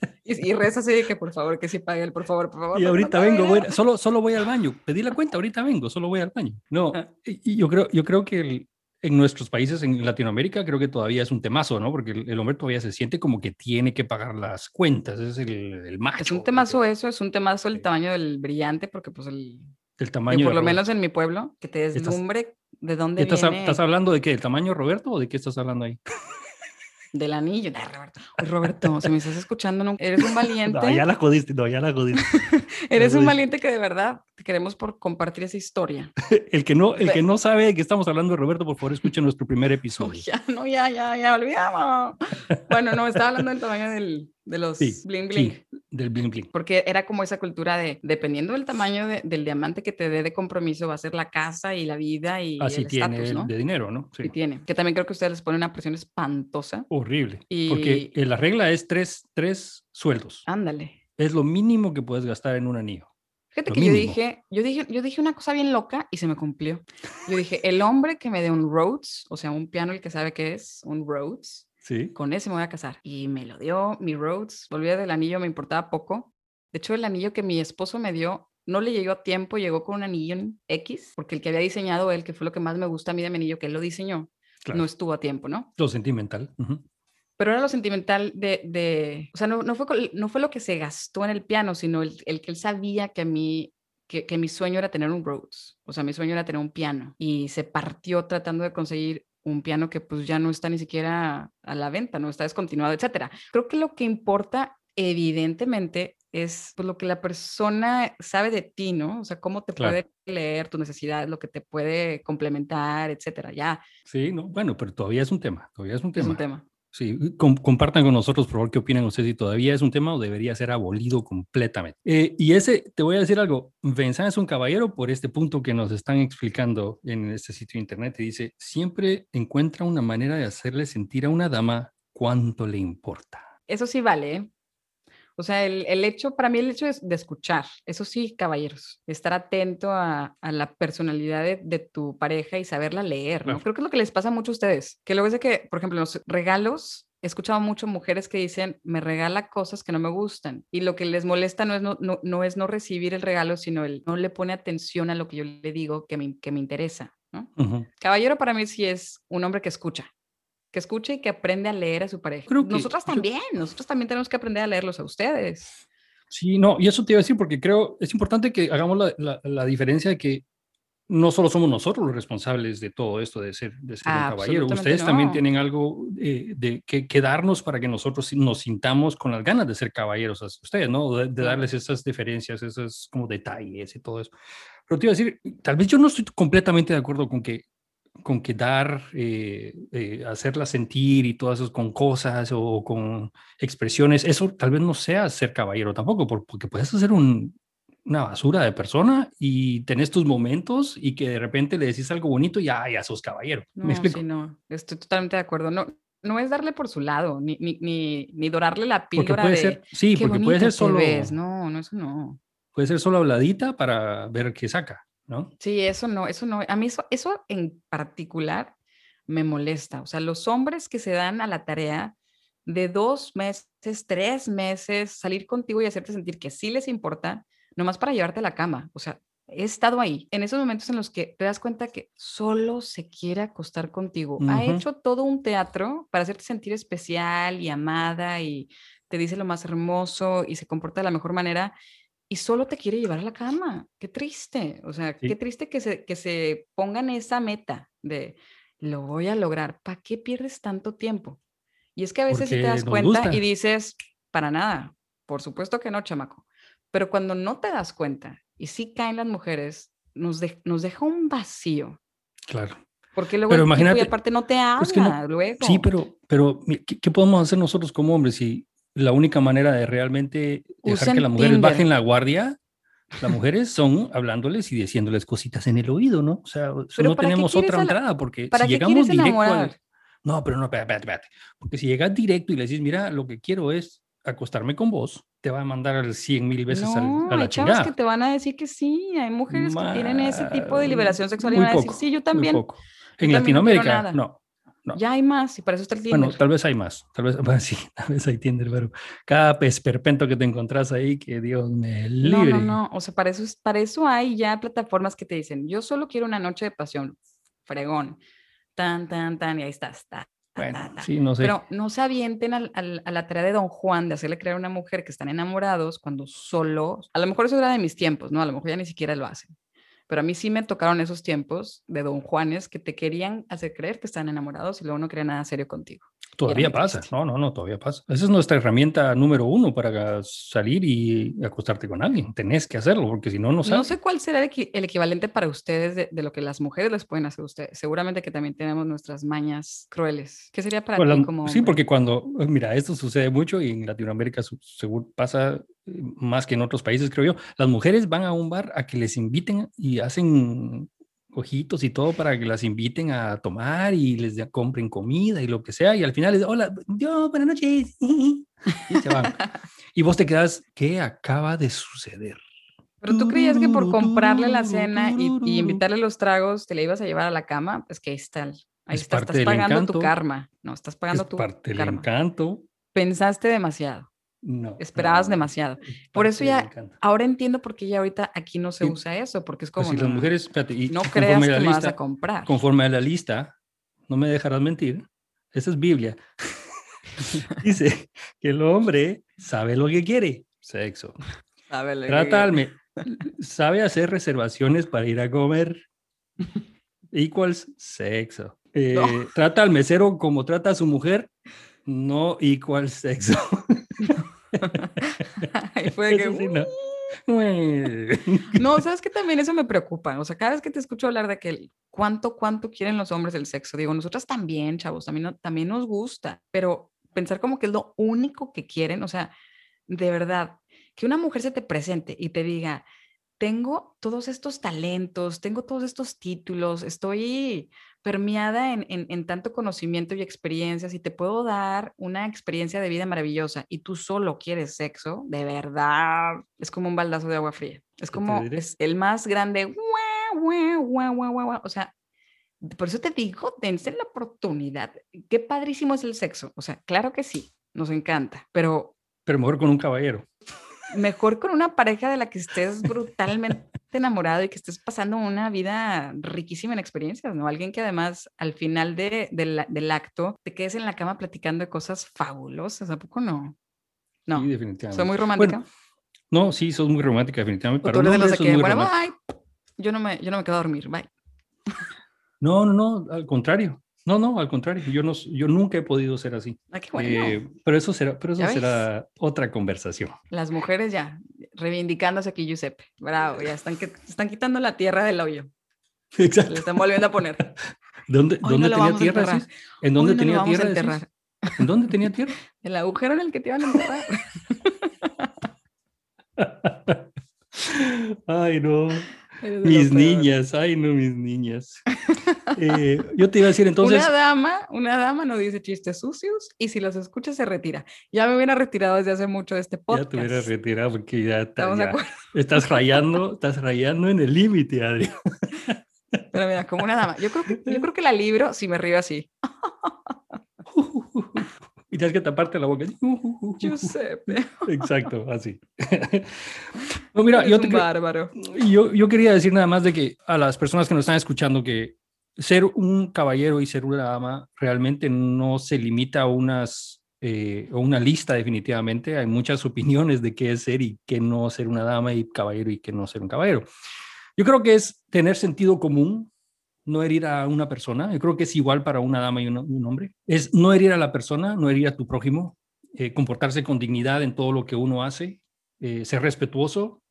y, rezas así de que por favor, que sí pague él, por favor, por favor. Y pero no ahorita vengo, voy, solo, solo voy al baño. Pedí la cuenta, ahorita vengo, solo voy al baño. No, Ah. y yo creo, yo creo que el- en nuestros países, en Latinoamérica, creo que todavía es un temazo, ¿no? Porque el, el hombre todavía se siente como que tiene que pagar las cuentas, es el, el macho. Es un temazo eso, es un temazo el tamaño del brillante, porque pues el, El que tamaño. por de lo menos en mi pueblo, que te Estás- deslumbre de dónde ¿Estás, viene estás hablando de qué? ¿El tamaño Roberto o de qué estás hablando ahí? del anillo. Ay, Roberto, Roberto, si me estás escuchando, no- eres un valiente. No, ya la jodiste, no, ya la jodiste. Eres un valiente que de verdad te queremos por compartir esa historia. El que no, el que no sabe de que estamos hablando de Roberto, por favor, escuche nuestro primer No, episodio. ya, no, ya, ya, ya, olvidamos. Bueno, no, estaba hablando del tamaño del, de los Sí, bling bling. Sí, del bling bling. Porque era como esa cultura de, dependiendo del tamaño de- del diamante que te dé de compromiso, va a ser la casa y la vida y Así el tiene estatus, el ¿no? de dinero, ¿no? Y Sí. tiene. Que también creo que ustedes les ponen una presión espantosa. Horrible. Porque Y- eh, la regla es tres, tres sueldos. Ándale. Es lo mínimo que puedes gastar en un anillo. Fíjate Lo que yo dije, yo dije, yo dije una cosa bien loca y se me cumplió. Yo dije, el hombre que me dé un Rhodes, o sea, un piano el que sabe qué es, un Rhodes, Sí. con ese me voy a casar. Y me lo dio mi Rhodes, volvía del anillo, me importaba poco. De hecho, el anillo que mi esposo me dio no le llegó a tiempo, llegó con un anillo en X, porque el que había diseñado él, que fue lo que más me gusta a mí de mi anillo, que él lo diseñó, Claro. no estuvo a tiempo, ¿no? Lo sentimental. Pero era lo sentimental de, de o sea, no, no, fue, col- no fue lo que se gastó en el piano, sino el, el que él sabía que a mí, que, que mi sueño era tener un Rhodes, o sea, mi sueño era tener un piano y se partió tratando de conseguir un piano que pues ya no está ni siquiera a la venta, no está descontinuado, etcétera. Creo que lo que importa evidentemente es pues, lo que la persona sabe de ti, ¿no? O sea, cómo te Claro. puede leer tus necesidades, lo que te puede complementar, etcétera. Ya, Sí, no, bueno, pero todavía es un tema. Todavía es un es tema. un tema. Sí, com- compartan con nosotros, por favor, qué opinan ustedes si todavía es un tema o debería ser abolido completamente. Eh, y ese, te voy a decir algo, Vincent es un caballero por este punto que nos están explicando en este sitio internet dice, siempre encuentra una manera de hacerle sentir a una dama cuánto le importa. Eso sí vale, ¿eh? O sea, el, el hecho, para mí el hecho es de escuchar, eso sí, caballeros, estar atento a, a la personalidad de, de tu pareja y saberla leer, ¿no? Claro. Creo que es lo que les pasa mucho a ustedes, que luego es de que, por ejemplo, los regalos, he escuchado mucho mujeres que dicen, me regala cosas que no me gustan, y lo que les molesta no es no, no, no es no recibir el regalo, sino el no le pone atención a lo que yo le digo que me, que me interesa, ¿no? Caballero para mí sí es un hombre que escucha, que escucha y que aprende a leer a su pareja. Creo que- Nosotras yo- también, nosotros también tenemos que aprender a leerlos a ustedes. Sí, no, y eso te iba a decir porque creo, es importante que hagamos la, la- la diferencia de que no solo somos nosotros los responsables de todo esto de ser, de ser un caballero, ustedes también no. tienen algo eh, de que, que darnos para que nosotros nos sintamos con las ganas de ser caballeros hacia ustedes, ¿no? De, de darles esas diferencias, esos como detalles y todo eso. Pero te iba a decir, tal vez yo no estoy completamente de acuerdo con que con que dar, eh, eh, hacerla sentir y todas eso con cosas o con expresiones, eso tal vez no sea ser caballero tampoco, por- porque puedes hacer un, una basura de persona y tenés tus momentos y que de repente le decís algo bonito y ya, ya sos caballero. No, ¿Me explico? sí, no, estoy totalmente de acuerdo. No, no es darle por su lado, ni, ni, ni, ni dorarle la píldora puede de ser, sí, qué porque puede ser solo, ves". No, no, eso no. puede ser solo habladita para ver qué saca, ¿no? Sí, eso no, eso no. A mí eso, eso en particular me molesta. O sea, los hombres que se dan a la tarea de dos meses, tres meses, salir contigo y hacerte sentir que sí les importa, nomás para llevarte a la cama. O sea, he estado ahí, en esos momentos en los que te das cuenta que solo se quiere acostar contigo. Ha Ujú. hecho todo un teatro para hacerte sentir especial y amada y te dice lo más hermoso y se comporta de la mejor manera y solo te quiere llevar a la cama. Qué triste. O sea, Sí. qué triste que se, que se pongan esa meta de lo voy a lograr. ¿Para qué pierdes tanto tiempo? Y es que a veces sí te das cuenta gusta. y dices, para nada. Por supuesto que no, chamaco. Pero cuando no te das cuenta y sí caen las mujeres, nos, de- nos deja un vacío. Claro. Porque luego Pero el tipo y imagínate, aparte no te habla es que no- luego. Sí, pero, pero ¿qué, qué podemos hacer nosotros como hombres si la única manera de realmente dejar Usen que las mujeres Tinder. bajen la guardia, las mujeres son hablándoles y diciéndoles cositas en el oído, ¿no? O sea, no ¿para qué tenemos otra entrada porque ¿para si llegamos directo al... No, pero no, espérate, espérate. Porque si llegas directo y le dices, mira, lo que quiero es acostarme con vos, te va a mandar 100 mil veces al- No, a la hay chingada. que te van a decir que sí. Hay mujeres que tienen ese tipo de Ma- liberación sexual y muy van a decir, sí, yo muy también. poco. En quiero Latinoamérica, no. No. Ya hay más y para eso está el Tinder. Bueno, tal vez hay más, tal vez, bueno, sí, tal vez hay Tinder, pero cada esperpento que te encontrás ahí, que Dios me No, libre. no, no. O sea, para eso, es- para eso hay ya plataformas que te dicen, yo solo quiero una noche de pasión, fregón, tan, tan, tan, y ahí estás. ta, ta, Bueno, ta. sí, no sé. Pero no se avienten al- al- a la tarea de Don Juan de hacerle creer a una mujer que están enamorados cuando solo, a lo mejor eso era de mis tiempos, ¿no? A lo mejor ya ni siquiera lo hacen. Pero a mí sí me tocaron esos tiempos de Don Juanes que te querían hacer creer que están enamorados y luego no querían nada serio contigo. Todavía pasa. No, no, no, todavía pasa. Esa es nuestra herramienta número uno para salir y acostarte con alguien. Tenés que hacerlo, porque si no, no No sales. sé cuál será el, equi- el equivalente para ustedes de, de lo que las mujeres les pueden hacer a ustedes. Seguramente que también tenemos nuestras mañas crueles. ¿Qué sería para Bueno, ti como sí, hombre? porque cuando, eh, mira, esto sucede mucho y en Latinoamérica seguro pasa eh, más que en otros países, creo yo. Las mujeres van a un bar a que les inviten y hacen ojitos y todo para que las inviten a tomar y les de- compren comida y lo que sea. Y al final les hola, yo, buenas noches. Y se van. y vos te quedas, ¿qué acaba de suceder? Pero tú creías que por comprarle la cena y, y invitarle los tragos te la ibas a llevar a la cama, pues que ahí está. Ahí Es está, estás del pagando tu karma. No, estás pagando Es tu parte del karma. encanto. Pensaste demasiado. No, Esperabas no, demasiado. Por eso ya. Ahora entiendo por qué ya ahorita aquí no se usa eso, porque es Pues como si las mujeres, espérate, y no creas que a la me vas a lista, comprar. conforme a la lista, no me dejarás mentir, esa es Biblia. Dice que el hombre sabe lo que quiere, sexo. Me- sabe hacer reservaciones para ir a comer. Equals sexo. Eh, No. Trata al mesero como trata a su mujer, no equals sexo. Ahí fue que, Eso sí, no. No, sabes que también eso me preocupa. O sea, cada vez que te escucho hablar de que cuánto, cuánto quieren los hombres el sexo, digo, nosotras también, chavos, también, no- también nos gusta, pero pensar como que es lo único que quieren, o sea, de verdad, que una mujer se te presente y te diga, tengo todos estos talentos, tengo todos estos títulos, estoy permeada en, en- en tanto conocimiento y experiencias y te puedo dar una experiencia de vida maravillosa y tú solo quieres sexo, de verdad, es como un baldazo de agua fría. Es como es el más grande, o sea, por eso te digo, dense la oportunidad. Qué padrísimo es el sexo, o sea, claro que sí, nos encanta, pero Pero mejor con un caballero. mejor con una pareja de la que estés brutalmente enamorado y que estés pasando una vida riquísima en experiencias, ¿no? Alguien que además al final de- del- del acto te quedes en la cama platicando de cosas fabulosas, ¿a poco no? No, Sí, definitivamente. soy muy romántica. Bueno, no, sí, sos muy romántica, definitivamente. Para tú eres de los que, muy bueno, romántica. bye. yo no me, yo no me quedo a dormir, bye. No, no, no, al contrario. No, no, al contrario. Yo, no, yo nunca he podido ser así. Ah, qué bueno. Eh, pero eso será, pero eso ¿Ya será otra conversación. Las mujeres ya, reivindicándose aquí, Giuseppe. Bravo, ya están, que, están quitando la tierra del hoyo. Le Exacto. están volviendo a poner. ¿Dónde, dónde no tenía tierra? ¿En dónde no tenía tierra? enterrar. ¿En dónde tenía tierra? El agujero en el que te iban a enterrar. Ay, no. Mis niñas, ay, no, mis niñas. Eh, yo te iba a decir entonces, una dama, una dama no dice chistes sucios y si los escucha se retira. Ya me hubiera retirado desde hace mucho de este ya podcast. te hubieras retirado porque ya, está- ¿Estamos de ya estás rayando, estás rayando en el límite, Adri. Pero mira, como una dama. Yo creo que, yo creo que la libro si me río así. Y tienes que taparte la boca. Giuseppe, Exacto, así. No, mira, eres yo, un te, bárbaro. yo, yo quería decir nada más de que a las personas que nos están escuchando que ser un caballero y ser una dama realmente no se limita a unas eh, una lista definitivamente. Hay muchas opiniones de qué es ser y qué no ser una dama y caballero y qué no ser un caballero. Yo creo que es tener sentido común, no herir a una persona. Yo creo que es igual para una dama y una- un hombre. Es no herir a la persona, no herir a tu prójimo, eh, comportarse con dignidad en todo lo que uno hace, eh, ser respetuoso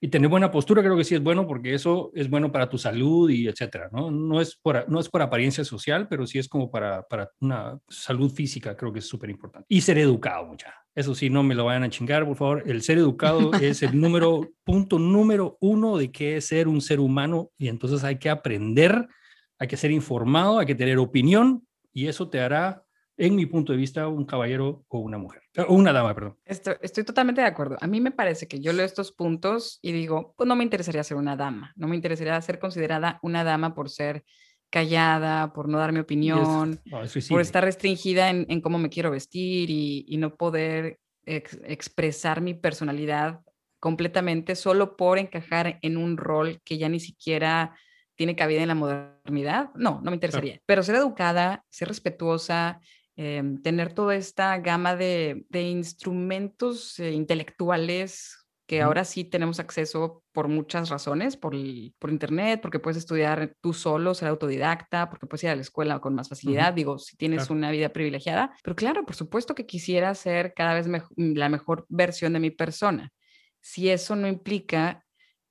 y tener buena postura. Creo que sí es bueno porque eso es bueno para tu salud y etcétera. No, no, es, por, no es por apariencia social, pero sí es como para, para una salud física. Creo que es súper importante. Y ser educado, mucha. Eso sí, no me lo vayan a chingar, por favor. El ser educado es el número, punto número uno de qué es ser un ser humano y entonces hay que aprender, hay que ser informado, hay que tener opinión y eso te hará, en mi punto de vista, un caballero o una mujer, eh, o una dama, perdón. Estoy, estoy totalmente de acuerdo. A mí me parece que yo leo estos puntos y digo, pues no me interesaría ser una dama, no me interesaría ser considerada una dama por ser callada, por no dar mi es- opinión, no, es por estar restringida en, en cómo me quiero vestir y, y no poder ex- expresar mi personalidad completamente solo por encajar en un rol que ya ni siquiera tiene cabida en la modernidad. No, no me interesaría. Pero ser educada, ser respetuosa, em, tener toda esta gama de, de instrumentos eh, intelectuales que Ujú. ahora sí tenemos acceso por muchas razones, por, el- por internet, porque puedes estudiar tú solo, ser autodidacta, porque puedes ir a la escuela con más facilidad, digo, si tienes Claro. una vida privilegiada, pero claro, por supuesto que quisiera ser cada vez mejo- la mejor versión de mi persona. Si eso no implica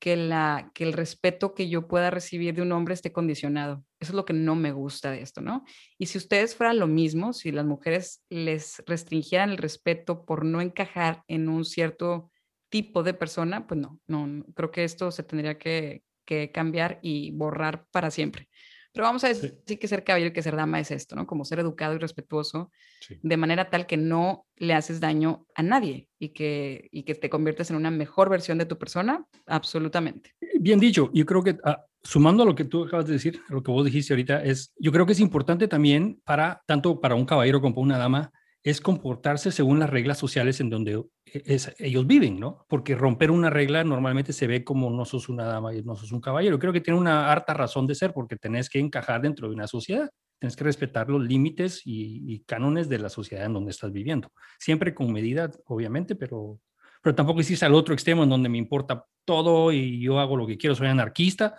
que, la, que el respeto que yo pueda recibir de un hombre esté condicionado. Eso es lo que no me gusta de esto, ¿no? Y si ustedes fueran lo mismo, si las mujeres les restringieran el respeto por no encajar en un cierto tipo de persona, pues no, no, creo que esto se tendría que, que cambiar y borrar para siempre. Pero vamos a decir que ser caballero y que ser dama es esto, ¿no? Como ser educado y respetuoso Sí. de manera tal que no le haces daño a nadie y que, y que te conviertes en una mejor versión de tu persona, absolutamente. Bien dicho, yo creo que ah, sumando a lo que tú acabas de decir, a lo que vos dijiste ahorita, es, yo creo que es importante también para, tanto para un caballero como para una dama, es comportarse según las reglas sociales en donde e- es- ellos viven, ¿no? Porque romper una regla normalmente se ve como no sos una dama y no sos un caballero. Creo que tiene una harta razón de ser porque tenés que encajar dentro de una sociedad, tienes que respetar los límites y, y cánones de la sociedad en donde estás viviendo. Siempre con medida, obviamente, pero, pero tampoco irse al otro extremo en donde me importa todo y yo hago lo que quiero, soy anarquista.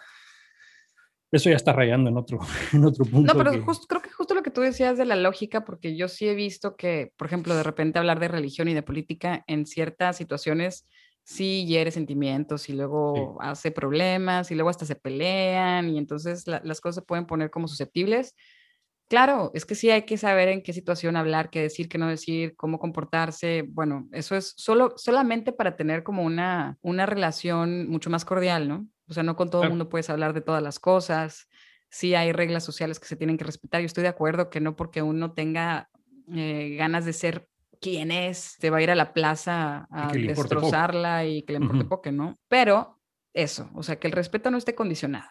Eso ya está rayando en otro, en otro punto. No, pero que- creo que justo tú decías de la lógica, porque yo sí he visto que, por ejemplo, de repente hablar de religión y de política en ciertas situaciones sí hiere sentimientos y luego hace problemas y luego hasta se pelean y entonces la- las cosas se pueden poner como susceptibles. Claro, es que sí hay que saber en qué situación hablar, qué decir, qué no decir, cómo comportarse. Bueno, eso es solo, solamente para tener como una, una relación mucho más cordial, ¿no? O sea, no con todo el Claro. mundo puedes hablar de todas las cosas. Sí hay reglas sociales que se tienen que respetar. Yo estoy de acuerdo que no porque uno tenga eh, ganas de ser quien es, te va a ir a la plaza a poco. destrozarla y que le importe Ujú. poco, ¿no? Pero eso, o sea, que el respeto no esté condicionado.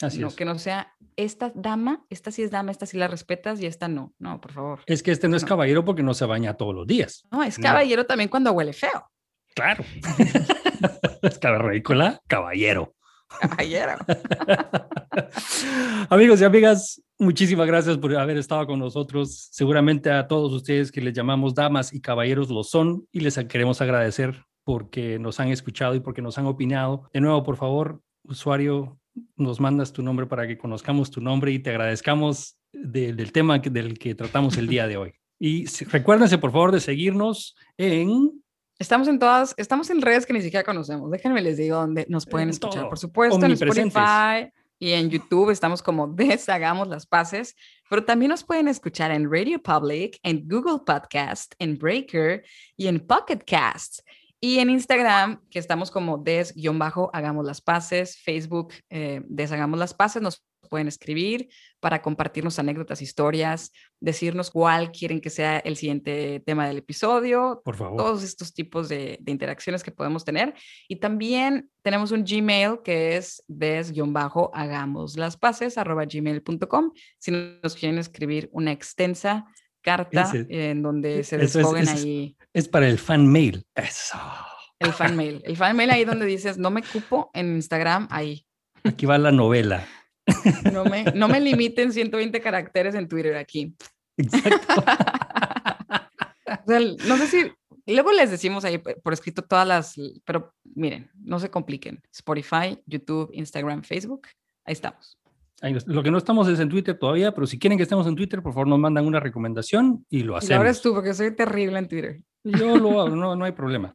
Así no, es. que no sea esta dama, esta sí es dama, esta sí la respetas y esta no. No, por favor. Es que este no es No. caballero porque no se baña todos los días. No, es No. caballero también cuando huele feo. Claro. es cavernícola, caballero. Caballero. Amigos y amigas, muchísimas gracias por haber estado con nosotros. Seguramente a todos ustedes que les llamamos damas y caballeros lo son y les queremos agradecer porque nos han escuchado y porque nos han opinado. De nuevo, por favor, usuario nos mandas tu nombre para que conozcamos tu nombre y te agradezcamos del tema del que tratamos el día de hoy. Y recuérdense, por favor, de seguirnos en... Estamos en todas, estamos en redes que ni siquiera conocemos. Déjenme les digo dónde nos pueden escuchar. Por supuesto, en Spotify y en YouTube estamos como Deshagamos las Paces, pero también nos pueden escuchar en Radio Public, en Google Podcast, en Breaker y en Pocket Cast. Y en Instagram, que estamos como des-hagamos las paces, Facebook, eh, deshagamos las paces, nos pueden escribir para compartirnos anécdotas, historias, decirnos cuál quieren que sea el siguiente tema del episodio. Por favor. Todos estos tipos de, interacciones que podemos tener. Y también tenemos un Gmail que es des-hagamos las paces, arroba gmail.com. Si nos quieren escribir una extensa carta en donde se desfoguen ahí. Es para el fan mail. Eso. El fan mail. El fan mail ahí donde dices, no me cupo en Instagram, ahí. Aquí va la novela. No me, no me limiten 120 caracteres en Twitter aquí. Exacto. no sé si, luego les decimos ahí por escrito todas las, pero miren, no se compliquen. Spotify, YouTube, Instagram, Facebook, ahí estamos. Lo que no estamos es en Twitter todavía, pero si quieren que estemos en Twitter, por favor nos mandan una recomendación y lo hacemos. Y ahora es tú, porque soy terrible en Twitter. Yo lo hago, no, no hay problema.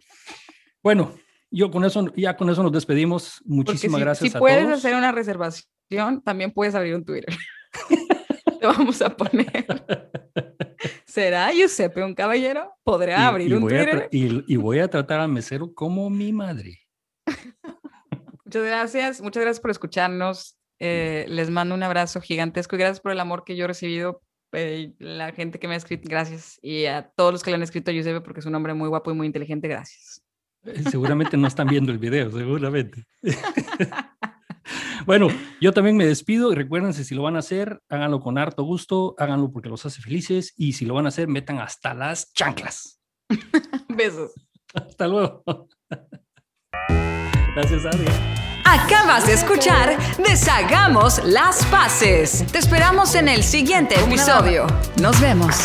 Bueno, yo con eso, ya con eso nos despedimos. Muchísimas gracias si puedes hacer una reservación, también puedes abrir un Twitter. Te vamos a poner. ¿Será Giuseppe un caballero? ¿Podrá abrir un Twitter? Y, y voy a tratar al mesero como mi madre. Muchas gracias, muchas gracias por escucharnos. Eh, les mando un abrazo gigantesco y gracias por el amor que yo he recibido. Eh, la gente que me ha escrito, gracias. Y a todos los que le han escrito a Giuseppe, porque es un hombre muy guapo y muy inteligente, gracias. Eh, seguramente no están viendo el video, seguramente. bueno, yo también me despido y recuérdense, si lo van a hacer, háganlo con harto gusto, háganlo porque los hace felices y si lo van a hacer, metan hasta las chanclas. Besos. Hasta luego. Gracias, Adrián. Acabas de escuchar Deshagamos las Paces. Te esperamos en el siguiente episodio. Nos vemos.